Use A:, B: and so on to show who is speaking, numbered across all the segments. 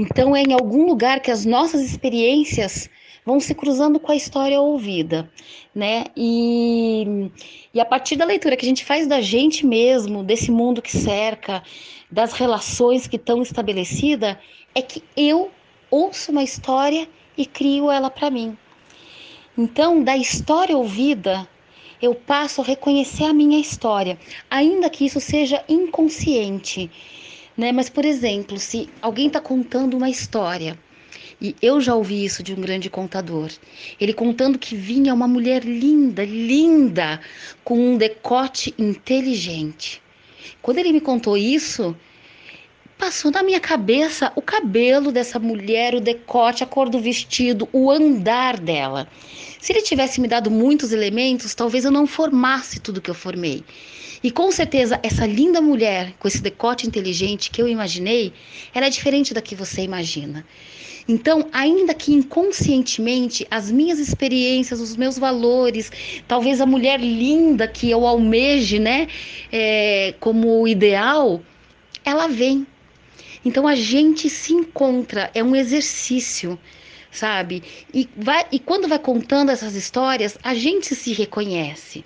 A: Então é em algum lugar que as nossas experiências vão se cruzando com a história ouvida, né? E, e a partir da leitura que a gente faz da gente mesmo, desse mundo que cerca, das relações que estão estabelecidas, é que eu ouço uma história e crio ela para mim. Então, da história ouvida, eu passo a reconhecer a minha história, ainda que isso seja inconsciente. Né? Mas, por exemplo, se alguém está contando uma história e eu já ouvi isso de um grande contador. Ele contando que vinha uma mulher linda, linda, com um decote inteligente. Quando ele me contou isso, passou na minha cabeça o cabelo dessa mulher, o decote, a cor do vestido, o andar dela. Se ele tivesse me dado muitos elementos, talvez eu não formasse tudo que eu formei. E com certeza essa linda mulher com esse decote inteligente que eu imaginei, ela é diferente da que você imagina. Então, ainda que inconscientemente, as minhas experiências, os meus valores, talvez a mulher linda que eu almeje, né, é, como ideal, ela vem. Então a gente se encontra, é um exercício, sabe? E, vai, e quando vai contando essas histórias, a gente se reconhece.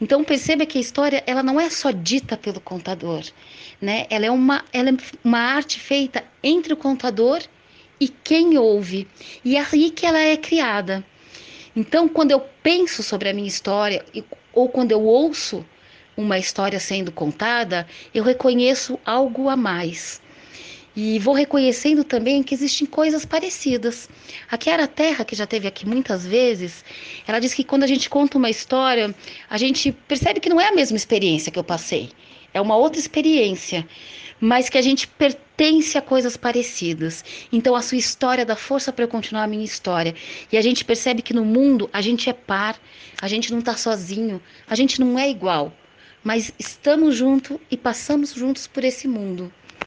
A: Então perceba que a história ela não é só dita pelo contador, né? Ela é uma, ela é uma arte feita entre o contador e quem ouve. E é aí que ela é criada. Então, quando eu penso sobre a minha história, ou quando eu ouço uma história sendo contada, eu reconheço algo a mais. E vou reconhecendo também que existem coisas parecidas. A Kiara Terra, que já teve aqui muitas vezes, ela diz que quando a gente conta uma história, a gente percebe que não é a mesma experiência que eu passei. É uma outra experiência mas que a gente pertence a coisas parecidas. Então a sua história dá força para eu continuar a minha história. E a gente percebe que no mundo a gente é par, a gente não está sozinho, a gente não é igual, mas estamos juntos e passamos juntos por esse mundo.